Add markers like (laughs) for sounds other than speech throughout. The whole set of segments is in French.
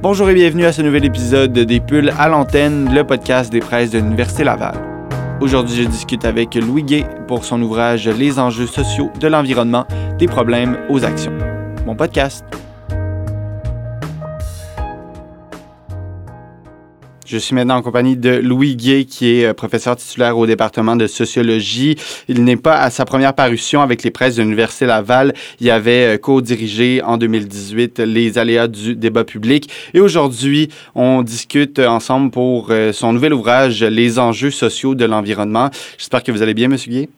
Bonjour et bienvenue à ce nouvel épisode des Pulls à l'antenne, le podcast des presses de l'Université Laval. Aujourd'hui, je discute avec Louis Gay pour son ouvrage Les enjeux sociaux de l'environnement, des problèmes aux actions. Mon podcast. Je suis maintenant en compagnie de Louis Gué, qui est euh, professeur titulaire au département de sociologie. Il n'est pas à sa première parution avec les presses de l'Université Laval. Il avait euh, co-dirigé en 2018 les aléas du débat public. Et aujourd'hui, on discute ensemble pour euh, son nouvel ouvrage, Les enjeux sociaux de l'environnement. J'espère que vous allez bien, Monsieur Gué.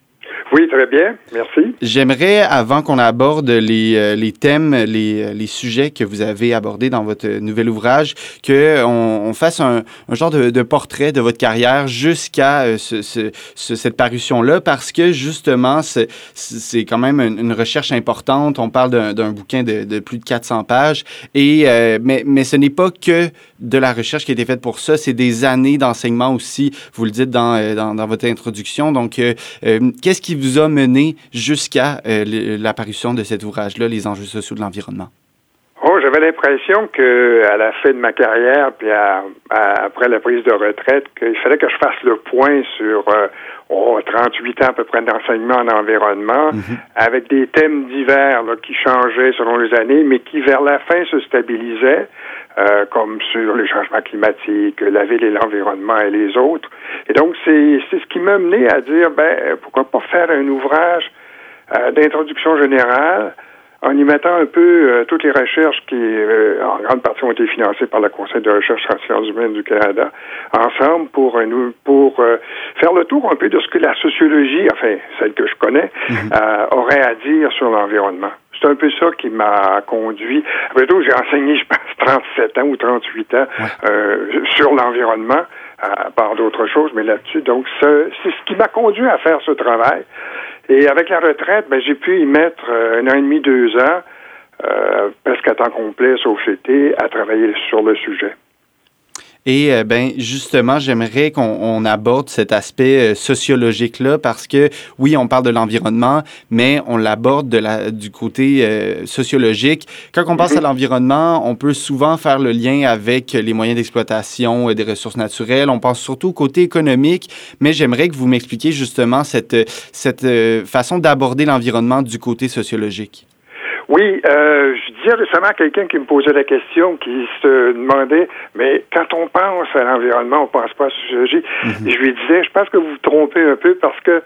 Oui, très bien. Merci. J'aimerais, avant qu'on aborde les, euh, les thèmes, les, euh, les, sujets que vous avez abordés dans votre nouvel ouvrage, qu'on on fasse un, un genre de, portrait de votre carrière jusqu'à euh, ce, ce, cette parution-là, parce que justement, c'est quand même une, recherche importante. On parle d'un bouquin de, de, plus de 400 pages, et, mais, mais ce n'est pas que de la recherche qui a été faite pour ça, c'est des années d'enseignement aussi, vous le dites dans, dans, dans votre introduction. Donc, qu'est-ce qui vous a mené jusqu'à euh, l'apparition de cet ouvrage-là, Les enjeux sociaux de l'environnement? Oh, j'avais l'impression que à la fin de ma carrière, puis après la prise de retraite, qu'il fallait que je fasse le point sur euh, oh, 38 ans à peu près d'enseignement en environnement, mm-hmm. avec des thèmes divers qui changeaient selon les années, mais qui vers la fin se stabilisaient. Euh, comme sur les changements climatiques, la ville et l'environnement et les autres. Et donc, c'est ce qui m'a mené à dire, ben, pourquoi pas faire un ouvrage euh, d'introduction générale en y mettant un peu euh, toutes les recherches qui, en grande partie, ont été financées par le Conseil de recherche en sciences humaines du Canada, ensemble pour nous pour faire le tour un peu de ce que la sociologie, enfin celle que je connais, mm-hmm. aurait à dire sur l'environnement c'est un peu ça qui m'a conduit. Après tout, j'ai enseigné, je pense, 37 ans ou 38 ans euh, sur l'environnement, à part d'autres choses, mais là-dessus. Donc, c'est ce qui m'a conduit à faire ce travail. Et avec la retraite, ben, j'ai pu y mettre euh, un an et demi, deux ans, euh, presque à temps complet, sauf l'été, à travailler sur le sujet. Et euh, ben justement, j'aimerais qu'on aborde cet aspect euh, sociologique-là parce que oui, on parle de l'environnement, mais on l'aborde de la, du côté euh, sociologique. Quand on pense à l'environnement, on peut souvent faire le lien avec les moyens d'exploitation des ressources naturelles. On pense surtout au côté économique, mais j'aimerais que vous m'expliquiez justement cette, cette façon d'aborder l'environnement du côté sociologique. Oui, euh, disais récemment à quelqu'un qui me posait la question, qui se demandait, mais quand on pense à l'environnement, on pense pas à la sociologie. Mhm. Je lui disais, je pense que vous vous trompez un peu parce que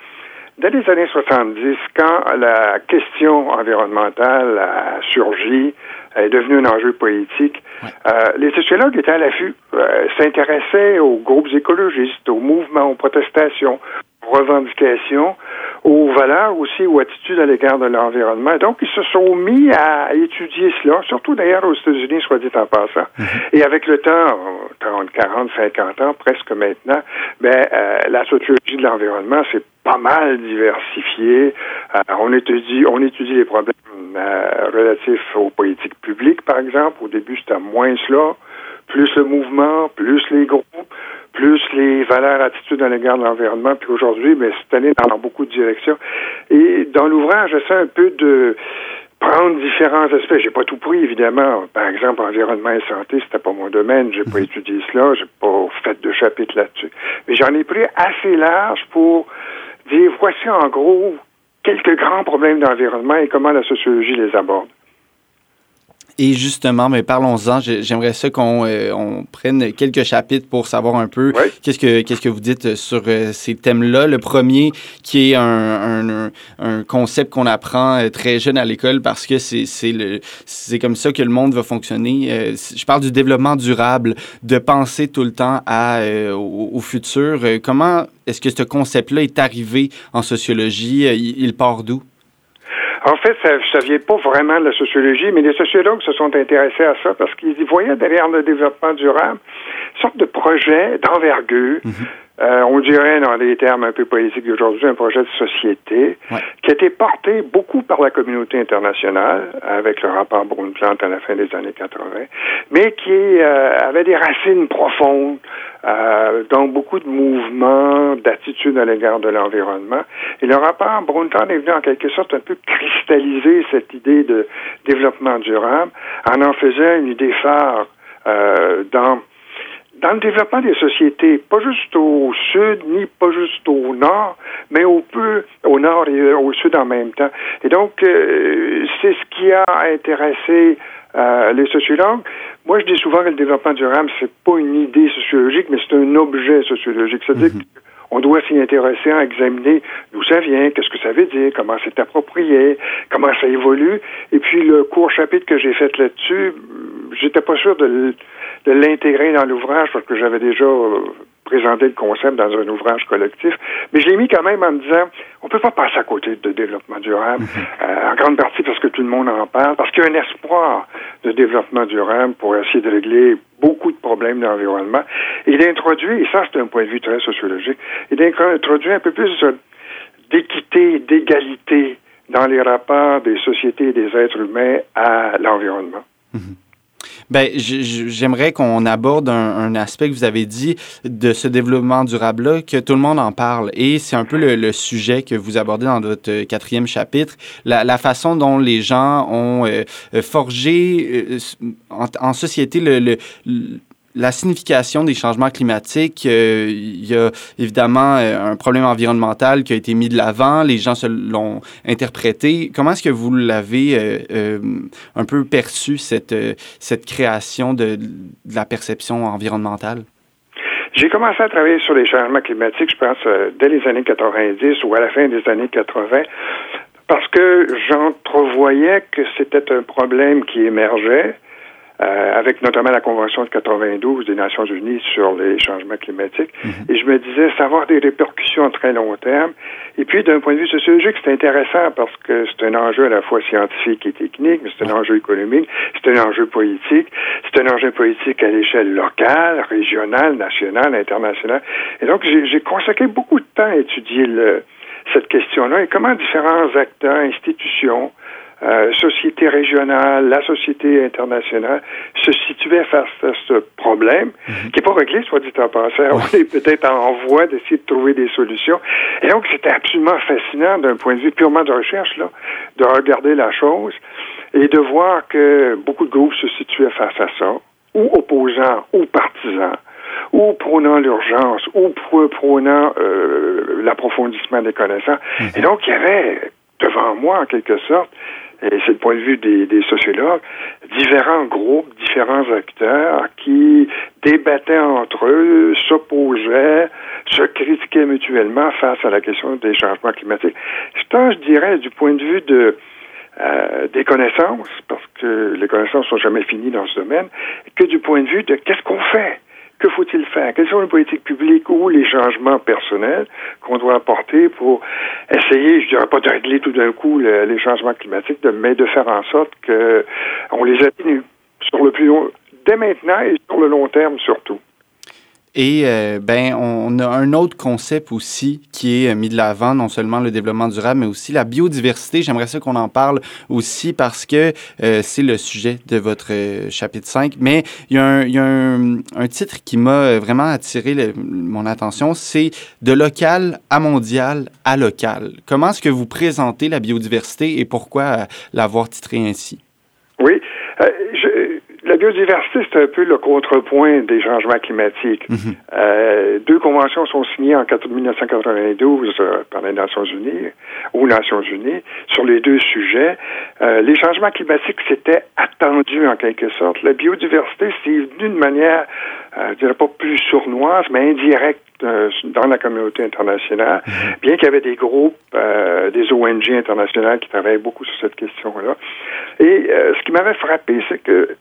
dans les années 70, quand la question environnementale a surgi, est devenue un enjeu politique, euh, les sociologues étaient à l'affût, euh, s'intéressaient aux groupes écologistes, aux mouvements, aux protestations, revendications, aux valeurs aussi, aux attitudes à l'égard de l'environnement. Donc, ils se sont mis à étudier cela, surtout d'ailleurs aux États-Unis, soit dit en passant. Mhm. Et avec le temps, 30, 40, 50 ans, presque maintenant, ben, euh, la sociologie de l'environnement, c'est pas mal diversifié. Euh, on étudie, on étudie les problèmes euh, relatifs aux politiques publiques, par exemple. Au début, c'était moins cela. Plus le mouvement, plus les groupes, les valeurs, attitudes à l'égard de l'environnement. Puis aujourd'hui, mais cette année, dans beaucoup de directions. Et dans l'ouvrage, j'essaie un peu de prendre différents aspects. J'ai pas tout pris, évidemment. Par exemple, environnement et santé, c'était pas mon domaine. J'ai pas mhm. étudié cela. J'ai pas fait de chapitre là-dessus. Mais j'en ai pris assez large pour dire voici en gros quelques grands problèmes d'environnement et comment la sociologie les aborde. Et justement, mais parlons-en. J'aimerais ça qu'on euh, on prenne quelques chapitres pour savoir un peu qu'est-ce que qu'est-ce que vous dites sur euh, ces thèmes-là. Le premier, qui est un, un, un concept qu'on apprend euh, très jeune à l'école parce que c'est c'est comme ça que le monde va fonctionner. je parle du développement durable, de penser tout le temps à au, futur. comment est-ce que ce concept-là est arrivé en sociologie? Il part d'où? En fait, ça ne vient pas vraiment de la sociologie, mais les sociologues se sont intéressés à ça parce qu'ils voyaient derrière le développement durable une sorte de projet d'envergure. Mhm. Euh, on dirait, dans des termes un peu politiques d'aujourd'hui, un projet de société qui a été porté beaucoup par la communauté internationale avec le rapport Brundtland à la fin des années 80, mais qui euh, avait des racines profondes euh, dans beaucoup de mouvements, d'attitudes à l'égard de l'environnement. Et le rapport Brundtland est venu en quelque sorte un peu cristalliser cette idée de développement durable en en faisant une idée phare dans dans le développement des sociétés, pas juste au sud ni pas juste au nord, mais au peu au nord et au sud en même temps. Et donc, euh, c'est ce qui a intéressé euh, les sociologues. Moi, je dis souvent que le développement durable, c'est pas une idée sociologique, mais c'est un objet sociologique. C'est-à-dire mhm. qu'on doit s'y intéresser à examiner d'où ça vient, qu'est-ce que ça veut dire, comment c'est approprié, comment ça évolue. Et puis, le court chapitre que j'ai fait là-dessus, j'étais pas sûr de de l'intégrer dans l'ouvrage parce que j'avais déjà euh, présenté le concept dans un ouvrage collectif. Mais je l'ai mis quand même en me disant, on peut pas passer à côté de développement durable, mhm. euh, en grande partie parce que tout le monde en parle, parce qu'il y a un espoir de développement durable pour essayer de régler beaucoup de problèmes d'environnement, et d'introduire, et ça c'est un point de vue très sociologique, et d'introduire un peu plus d'équité, d'égalité dans les rapports des sociétés et des êtres humains à l'environnement. Mhm. Ben, j'aimerais qu'on aborde un, aspect que vous avez dit de ce développement durable-là, que tout le monde en parle. Et c'est un peu le, sujet que vous abordez dans votre quatrième chapitre, la, façon dont les gens ont euh, forgé euh, en, société le, la signification des changements climatiques, euh, il y a évidemment euh, un problème environnemental qui a été mis de l'avant, les gens se l'ont interprété. Comment est-ce que vous l'avez euh, un peu perçu, cette, cette création de, de la perception environnementale? J'ai commencé à travailler sur les changements climatiques, je pense, dès les années 90 ou à la fin des années 80, parce que j'entrevoyais que c'était un problème qui émergeait euh, avec notamment la Convention de 92 des Nations Unies sur les changements climatiques. Mhm. Et je me disais, ça va avoir des répercussions à très long terme. Et puis, d'un point de vue sociologique, c'est intéressant parce que c'est un enjeu à la fois scientifique et technique, mais c'est un enjeu économique, c'est un enjeu politique, c'est un enjeu politique à l'échelle locale, régionale, nationale, internationale. Et donc, j'ai consacré beaucoup de temps à étudier le, cette question-là et comment différents acteurs, institutions, euh, société régionale, la société internationale se situaient face à ce problème, mhm. qui n'est pas réglé, soit dit en passant. (laughs) On est peut-être en voie d'essayer de trouver des solutions. Et donc, c'était absolument fascinant d'un point de vue purement de recherche, là, de regarder la chose et de voir que beaucoup de groupes se situaient face à ça, ou opposants, ou partisans ou prônant l'urgence, ou prônant euh, l'approfondissement des connaissances. Mhm. Et donc, il y avait devant moi, en quelque sorte, et c'est le point de vue des, des, sociologues, différents groupes, différents acteurs qui débattaient entre eux, s'opposaient, se critiquaient mutuellement face à la question des changements climatiques. C'est je dirais, du point de vue de euh, des connaissances, parce que les connaissances sont jamais finies dans ce domaine, que du point de vue de qu'est-ce qu'on fait que faut-il faire? Quelles sont les politiques publiques ou les changements personnels qu'on doit apporter pour essayer, je dirais pas de régler tout d'un coup les changements climatiques, mais de faire en sorte qu'on les atténue sur le plus long, dès maintenant et sur le long terme surtout? Et euh, ben, on a un autre concept aussi qui est euh, mis de l'avant, non seulement le développement durable, mais aussi la biodiversité. J'aimerais ça qu'on en parle aussi parce que euh, c'est le sujet de votre chapitre 5. Mais il y a un, titre qui m'a vraiment attiré mon attention, c'est de local à mondial à local. Comment est-ce que vous présentez la biodiversité et pourquoi l'avoir titré ainsi? Oui, biodiversité, c'est un peu le contrepoint des changements climatiques. Mhm. euh, deux conventions sont signées en 1992 euh, par les Nations Unies, aux Nations Unies, sur les deux sujets. Euh, les changements climatiques, c'était attendu en quelque sorte. La biodiversité, c'est venu de manière, je dirais pas plus sournoise, mais indirecte dans la communauté internationale, mhm. bien qu'il y avait des groupes, des ONG internationales qui travaillaient beaucoup sur cette question-là. Et ce qui m'avait frappé, c'est que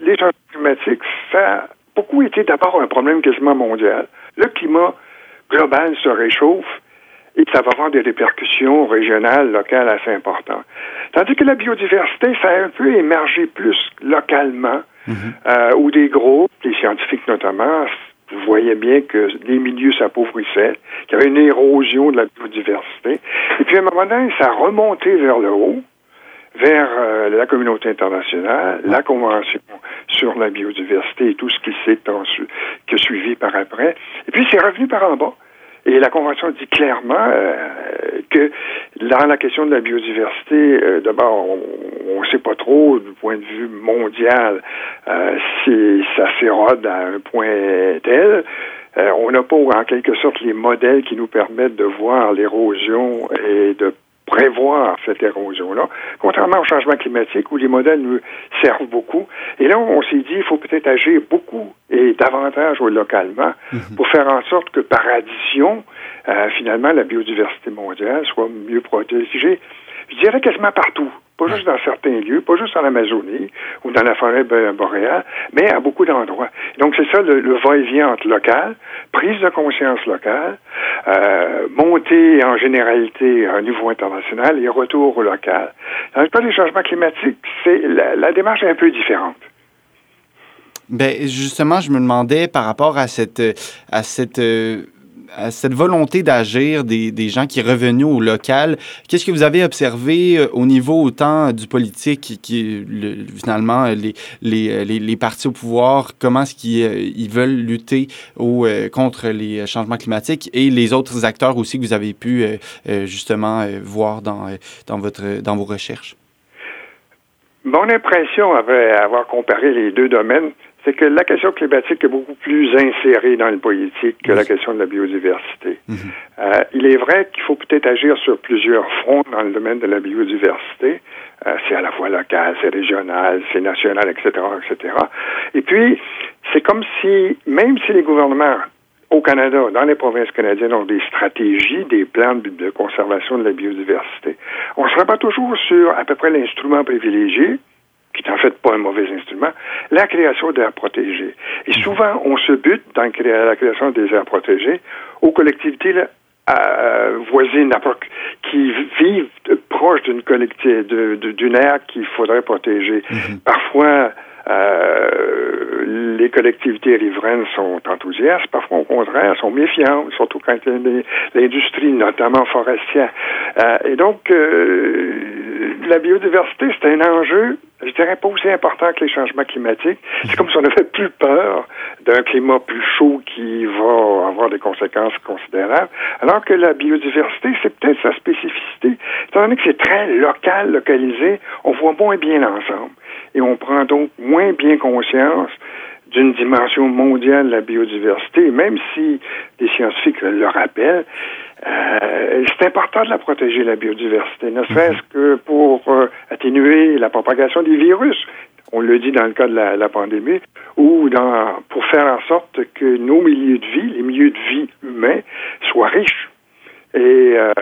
les changements climatiques, ça a beaucoup été d'abord un problème quasiment mondial. Le climat global se réchauffe et ça va avoir des répercussions régionales, locales assez importantes. Tandis que la biodiversité, ça a un peu émergé plus localement, mhm. euh, où des groupes, des scientifiques notamment, voyez bien que les milieux s'appauvissaient, qu'il y avait une érosion de la biodiversité. Et puis à un moment donné, ça a remonté vers le haut vers euh, la communauté internationale, la Convention sur la biodiversité et tout ce qui s'est que suivi par après. Et puis c'est revenu par en bas. Et la Convention dit clairement euh, que dans la question de la biodiversité, euh, d'abord, on ne sait pas trop du point de vue mondial si ça s'érode à un point tel, on n'a pas en quelque sorte les modèles qui nous permettent de voir l'érosion et de prévoir cette érosion-là, contrairement au changement climatique où les modèles nous servent beaucoup. Et là, on s'est dit, il faut peut-être agir beaucoup et davantage localement mhm. pour faire en sorte que par addition, euh, finalement, la biodiversité mondiale soit mieux protégée. Je dirais quasiment partout. Pas juste dans certains lieux, pas juste en Amazonie ou dans la forêt boréale, mais à beaucoup d'endroits. Donc, c'est ça le, va-et-vient entre local, prise de conscience locale, euh, montée en généralité à un niveau international et retour au local. Dans le cas des changements climatiques, c'est la, démarche est un peu différente. Ben justement, je me demandais par rapport à cette à cette euh, à cette volonté d'agir des, des, gens qui revenus au local, qu'est-ce que vous avez observé euh, au niveau autant du politique qui, finalement, les, les, les, partis au pouvoir, comment est-ce qu'ils euh, ils veulent lutter au, euh, contre les changements climatiques et les autres acteurs aussi que vous avez pu justement voir dans, dans, votre, dans vos recherches? Mon impression, avait avoir comparé les deux domaines, c'est que la question climatique est beaucoup plus insérée dans le politique que la question de la biodiversité. Mhm. euh, il est vrai qu'il faut peut-être agir sur plusieurs fronts dans le domaine de la biodiversité. Euh, c'est à la fois local, c'est régional, c'est national, etc., etc. Et puis, c'est comme si, même si les gouvernements au Canada, dans les provinces canadiennes, ont des stratégies, des plans de conservation de la biodiversité, on ne sera pas toujours sur à peu près l'instrument privilégié, qui est en fait pas un mauvais instrument, la création d'aires protégées. Et souvent, on se bute dans la création des aires protégées aux collectivités euh, voisines qui vivent proche d'une collectivité, d'une aire qu'il faudrait protéger. Mm-hmm. Parfois, euh, les collectivités riveraines sont enthousiastes, parfois au contraire, sont méfiantes, surtout quand l'industrie, notamment forestière. Euh, et donc, euh, la biodiversité, c'est un enjeu, je dirais pas aussi important que les changements climatiques. C'est comme si on avait plus peur d'un climat plus chaud qui va avoir des conséquences considérables, alors que la biodiversité, c'est peut-être sa spécificité. Étant donné que c'est très local, localisé, on voit moins bien l'ensemble et on prend donc moins bien conscience d'une dimension mondiale de la biodiversité, même si les scientifiques le rappellent, euh, c'est important de la protéger, la biodiversité, ne serait-ce mhm. que pour euh, atténuer la propagation des virus. On le dit dans le cas de la, pandémie, ou dans, pour faire en sorte que nos milieux de vie, les milieux de vie humains, soient riches et euh,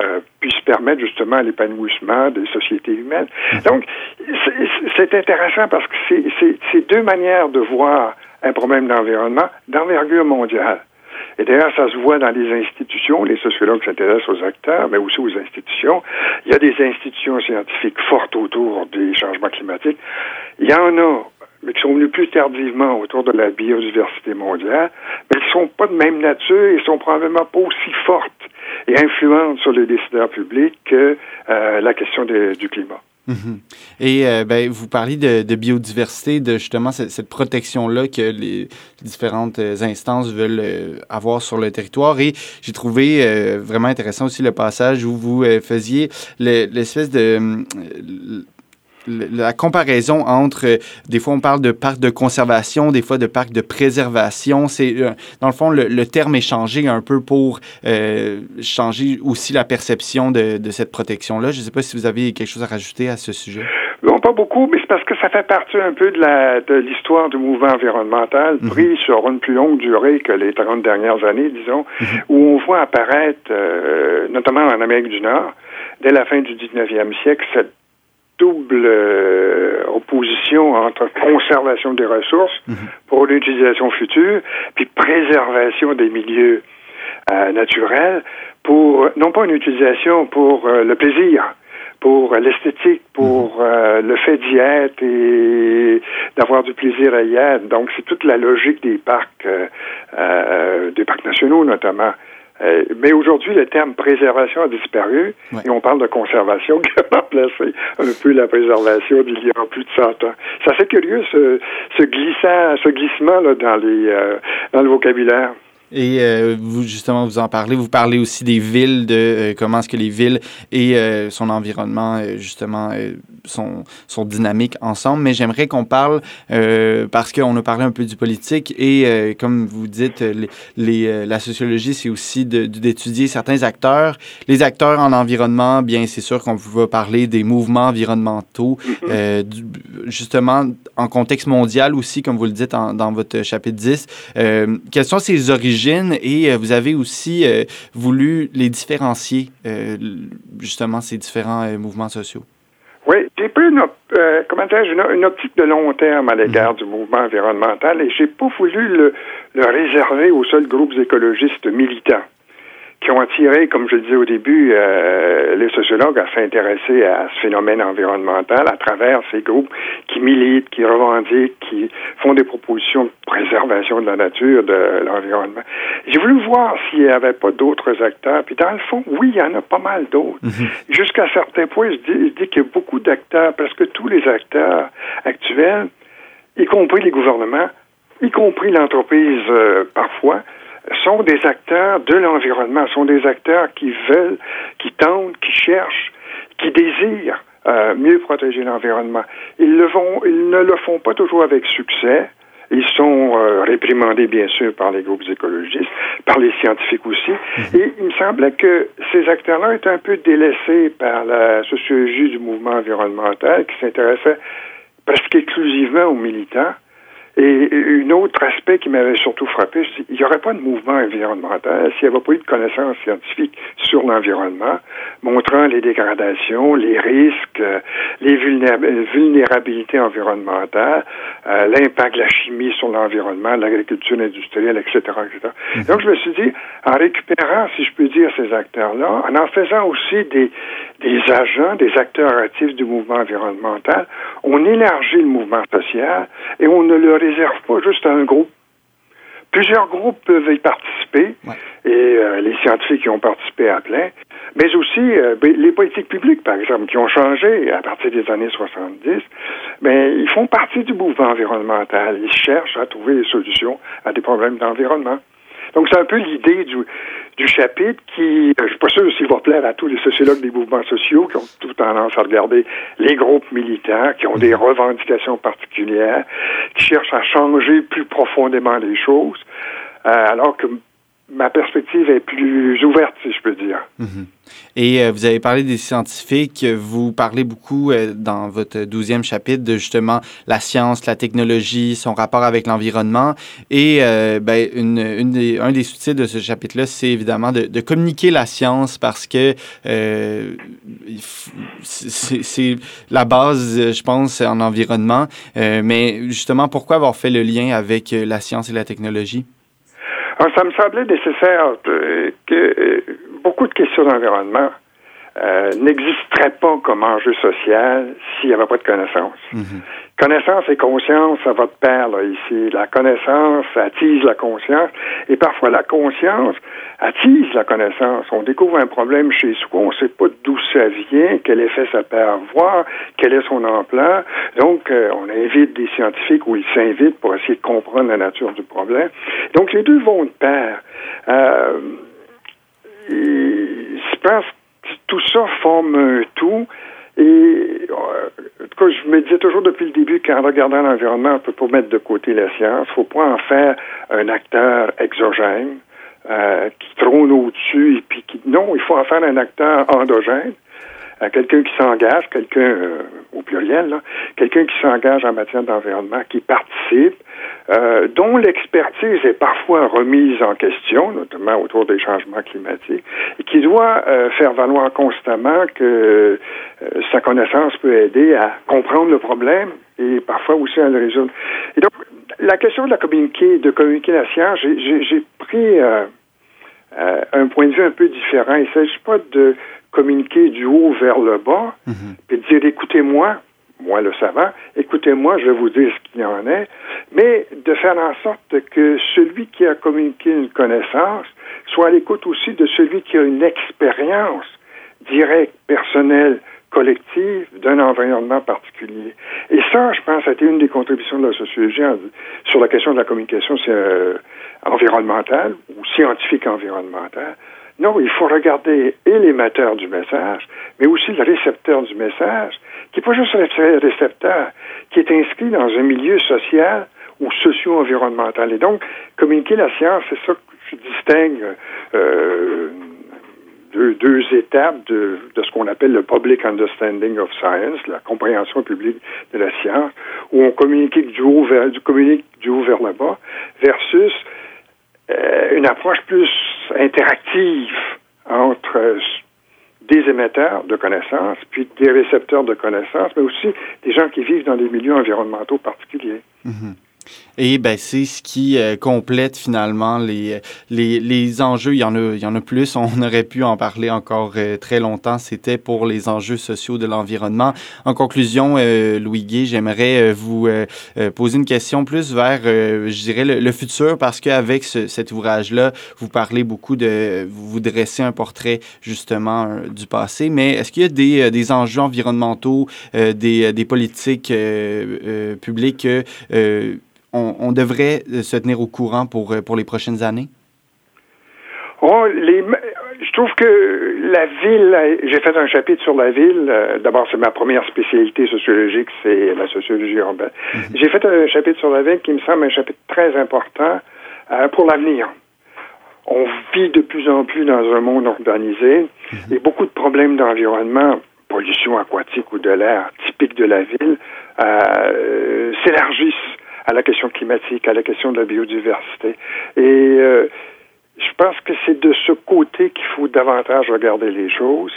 puisse permettre justement l'épanouissement des sociétés humaines. Donc, c'est intéressant parce que c'est deux manières de voir un problème d'environnement d'envergure mondiale. Et d'ailleurs, ça se voit dans les institutions. Les sociologues s'intéressent aux acteurs, mais aussi aux institutions. Il y a des institutions scientifiques fortes autour des changements climatiques. Il y en a mais qui sont venues plus tardivement autour de la biodiversité mondiale, mais elles ne sont pas de même nature et sont probablement pas aussi fortes et influentes sur les décideurs publics que euh, la question du climat. Mhm. Et euh, ben, vous parlez de, biodiversité, de justement cette, protection-là que les différentes instances veulent avoir sur le territoire. Et j'ai trouvé vraiment intéressant aussi le passage où vous faisiez l'espèce de la comparaison entre, euh, des fois on parle de parc de conservation, des fois de parc de préservation. C'est euh, dans le fond le, terme est changé un peu pour euh, changer aussi la perception de, de cette protection-là. Je ne sais pas si vous avez quelque chose à rajouter à ce sujet. Non, pas beaucoup, mais c'est parce que ça fait partie un peu de la de l'histoire du mouvement environnemental mhm. pris sur une plus longue durée que les 30 dernières années, disons, mhm. où on voit apparaître, notamment en Amérique du Nord, dès la fin du 19e siècle, cette double euh, opposition entre conservation des ressources mhm. pour l'utilisation future, puis préservation des milieux euh, naturels pour, non pas une utilisation pour euh, le plaisir, pour l'esthétique, pour mhm. le fait d'y être et d'avoir du plaisir à y être. Donc, c'est toute la logique des parcs, des parcs nationaux notamment. Euh, mais aujourd'hui, le terme préservation a disparu et on parle de conservation (laughs) qui a remplacé un peu la préservation d'il y a plus de 100 ans. C'est assez curieux ce, ce glissant, ce glissement là, dans, les, euh, dans le vocabulaire. Et euh, vous, justement, vous en parlez. Vous parlez aussi des villes, de euh, comment est-ce que les villes et euh, son environnement, justement, sont, sont dynamiques ensemble. Mais j'aimerais qu'on parle, parce qu'on a parlé un peu du politique et, comme vous dites, les, les la sociologie, c'est aussi d'étudier certains acteurs. Les acteurs en environnement, bien, c'est sûr qu'on va parler des mouvements environnementaux, mm-hmm. justement, en contexte mondial aussi, comme vous le dites dans votre chapitre 10. quelles sont ces origines et euh, vous avez aussi euh, voulu les différencier, euh, justement, ces différents mouvements sociaux. Oui, j'ai pris une, une, optique de long terme à l'égard mhm. du mouvement environnemental et j'ai pas voulu le, le réserver aux seuls groupes écologistes militants qui ont attiré, comme je le disais au début, euh, les sociologues à s'intéresser à ce phénomène environnemental à travers ces groupes qui militent, qui revendiquent, qui font des propositions de préservation de la nature, de l'environnement. J'ai voulu voir s'il n'y avait pas d'autres acteurs. Puis dans le fond, oui, il y en a pas mal d'autres. Mhm. Jusqu'à certains points, je dis, je dis qu'il y a beaucoup d'acteurs, parce que tous les acteurs actuels, y compris les gouvernements, y compris l'entreprise euh, parfois, sont des acteurs de l'environnement, sont des acteurs qui veulent, qui tentent, qui cherchent, qui désirent euh, mieux protéger l'environnement. Ils, le ils ne le font pas toujours avec succès. Ils sont euh, réprimandés, bien sûr, par les groupes écologistes, par les scientifiques aussi. Mhm. Et il me semblait que ces acteurs-là étaient un peu délaissés par la sociologie du mouvement environnemental qui s'intéressait presque exclusivement aux militants et un autre aspect qui m'avait surtout frappé, c'est qu'il n'y aurait pas de mouvement environnemental s'il n'y avait pas eu de connaissances scientifiques sur l'environnement, montrant les dégradations, les risques, euh, les vulnérabilités environnementales, euh, l'impact de la chimie sur l'environnement, l'agriculture industrielle, etc., etc. Mhm. Donc, je me suis dit, en récupérant, si je peux dire, ces acteurs-là, en en faisant aussi des, des agents, des acteurs actifs du mouvement environnemental, on élargit le mouvement social et on ne le réserve pas juste à un groupe. Plusieurs groupes peuvent y participer, et euh, les scientifiques qui ont participé à plein, mais aussi euh, ben, les politiques publiques, par exemple, qui ont changé à partir des années 70, mais ils font partie du mouvement environnemental. Ils cherchent à trouver des solutions à des problèmes d'environnement. Donc, c'est un peu l'idée du, du chapitre qui, euh, je suis pas sûr s'il va plaire à tous les sociologues des mouvements sociaux qui ont tout tendance à regarder les groupes militants, qui ont des revendications particulières, qui cherchent à changer plus profondément les choses, euh, alors que ma perspective est plus ouverte, si je peux dire. Mhm. Et euh, vous avez parlé des scientifiques. Vous parlez beaucoup euh, dans votre douzième chapitre de justement la science, la technologie, son rapport avec l'environnement. Et euh, ben, un des sous-titres de ce chapitre-là, c'est évidemment de, de, communiquer la science parce que c'est la base, je pense, en environnement. mais justement, pourquoi avoir fait le lien avec la science et la technologie? Alors, ça me semblait nécessaire que euh, beaucoup de questions d'environnement euh, n'existeraient pas comme enjeu social s'il n'y avait pas de connaissance. Mhm. Connaissance et conscience, ça va de pair là, ici. La connaissance attise la conscience et parfois la conscience attise la connaissance. On découvre un problème chez soi, on ne sait pas d'où ça vient, quel effet ça peut avoir, quel est son ampleur. Donc, euh, on invite des scientifiques ou ils s'invitent pour essayer de comprendre la nature du problème. Donc, les deux vont de pair. Euh, je pense que tout ça forme un tout. Et en tout cas, je me disais toujours depuis le début qu'en regardant l'environnement, on ne peut pas mettre de côté la science. Il ne faut pas en faire un acteur exogène euh, qui trône au-dessus et puis qui. Non, il faut en faire un acteur endogène quelqu'un qui s'engage, quelqu'un euh, au pluriel, quelqu'un qui s'engage en matière d'environnement, qui participe, euh, dont l'expertise est parfois remise en question, notamment autour des changements climatiques, et qui doit euh, faire valoir constamment que sa connaissance peut aider à comprendre le problème et parfois aussi à le résoudre. Et donc, la question de la communiquer, de communiquer la science, j'ai pris un point de vue un peu différent. Il ne s'agit pas de communiquer du haut vers le bas, mhm. puis dire écoutez-moi, moi le savant, écoutez-moi, je vais vous dire ce qu'il y en est, mais de faire en sorte que celui qui a communiqué une connaissance soit à l'écoute aussi de celui qui a une expérience directe, personnelle, collective d'un environnement particulier. Et ça, je pense, a été une des contributions de la sociologie sur la question de la communication euh, environnementale ou scientifique environnementale. Non, il faut regarder et l'émetteur du message, mais aussi le récepteur du message, qui n'est pas juste récepteur, qui est inscrit dans un milieu social ou socio-environnemental. Et donc, communiquer la science, c'est ça que je distingue euh, deux, étapes de, ce qu'on appelle le public understanding of science, la compréhension publique de la science, où on communique du haut vers, du, communique du haut vers le bas, versus euh, une approche plus interactive entre des émetteurs de connaissances, puis des récepteurs de connaissances, mais aussi des gens qui vivent dans des milieux environnementaux particuliers. Mm-hmm. Et ben, c'est ce qui euh, complète finalement les, les, les, enjeux. Il y, en a, il y en a plus, (laughs) on aurait pu en parler encore euh, très longtemps. C'était pour les enjeux sociaux de l'environnement. En conclusion, euh, Louis Guy, j'aimerais vous poser une question plus vers, je dirais, le, futur, parce qu'avec cet ouvrage-là, vous parlez beaucoup de, vous dressez un portrait justement du passé, mais est-ce qu'il y a des, des enjeux environnementaux, des, des politiques publiques on, devrait euh, se tenir au courant pour, euh, pour les prochaines années? Oh, les, je trouve que la ville, j'ai fait un chapitre sur la ville. Euh, d'abord, c'est ma première spécialité sociologique, c'est la sociologie urbaine. Mhm. J'ai fait un chapitre sur la ville qui me semble un chapitre très important pour l'avenir. On vit de plus en plus dans un monde organisé mhm. et beaucoup de problèmes d'environnement, pollution aquatique ou de l'air typique de la ville, s'élargissent à la question climatique, à la question de la biodiversité. Et euh, je pense que c'est de ce côté qu'il faut davantage regarder les choses,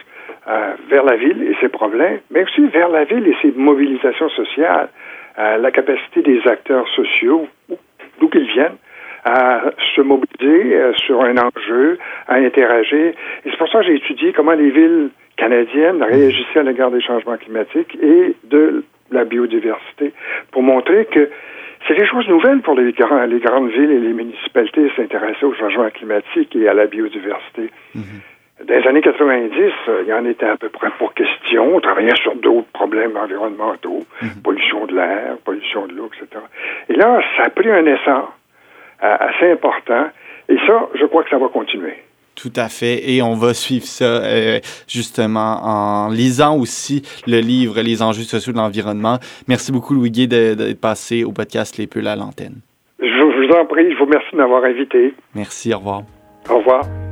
euh, vers la ville et ses problèmes, mais aussi vers la ville et ses mobilisations sociales, euh, la capacité des acteurs sociaux, d'où qu'ils viennent, à se mobiliser sur un enjeu, à interagir. Et c'est pour ça que j'ai étudié comment les villes canadiennes réagissaient à l'égard des changements climatiques et de la biodiversité, pour montrer que c'est des choses nouvelles pour les, les grandes villes et les municipalités s'intéresser au changement climatique et à la biodiversité. Mm-hmm. Dans les années 90, euh, il y en était à peu près pour question. On travaillait sur d'autres problèmes environnementaux, mm-hmm. pollution de l'air, pollution de l'eau, etc. Et là, ça a pris un essor euh, assez important. Et ça, je crois que ça va continuer. Tout à fait. Et on va suivre ça euh, justement en lisant aussi le livre Les enjeux sociaux de l'environnement. Merci beaucoup, Louis Guy, d'être passé au podcast Les Peuls à l'antenne. Je vous en prie. Je vous remercie de m'avoir invité. Merci. Au revoir. Au revoir.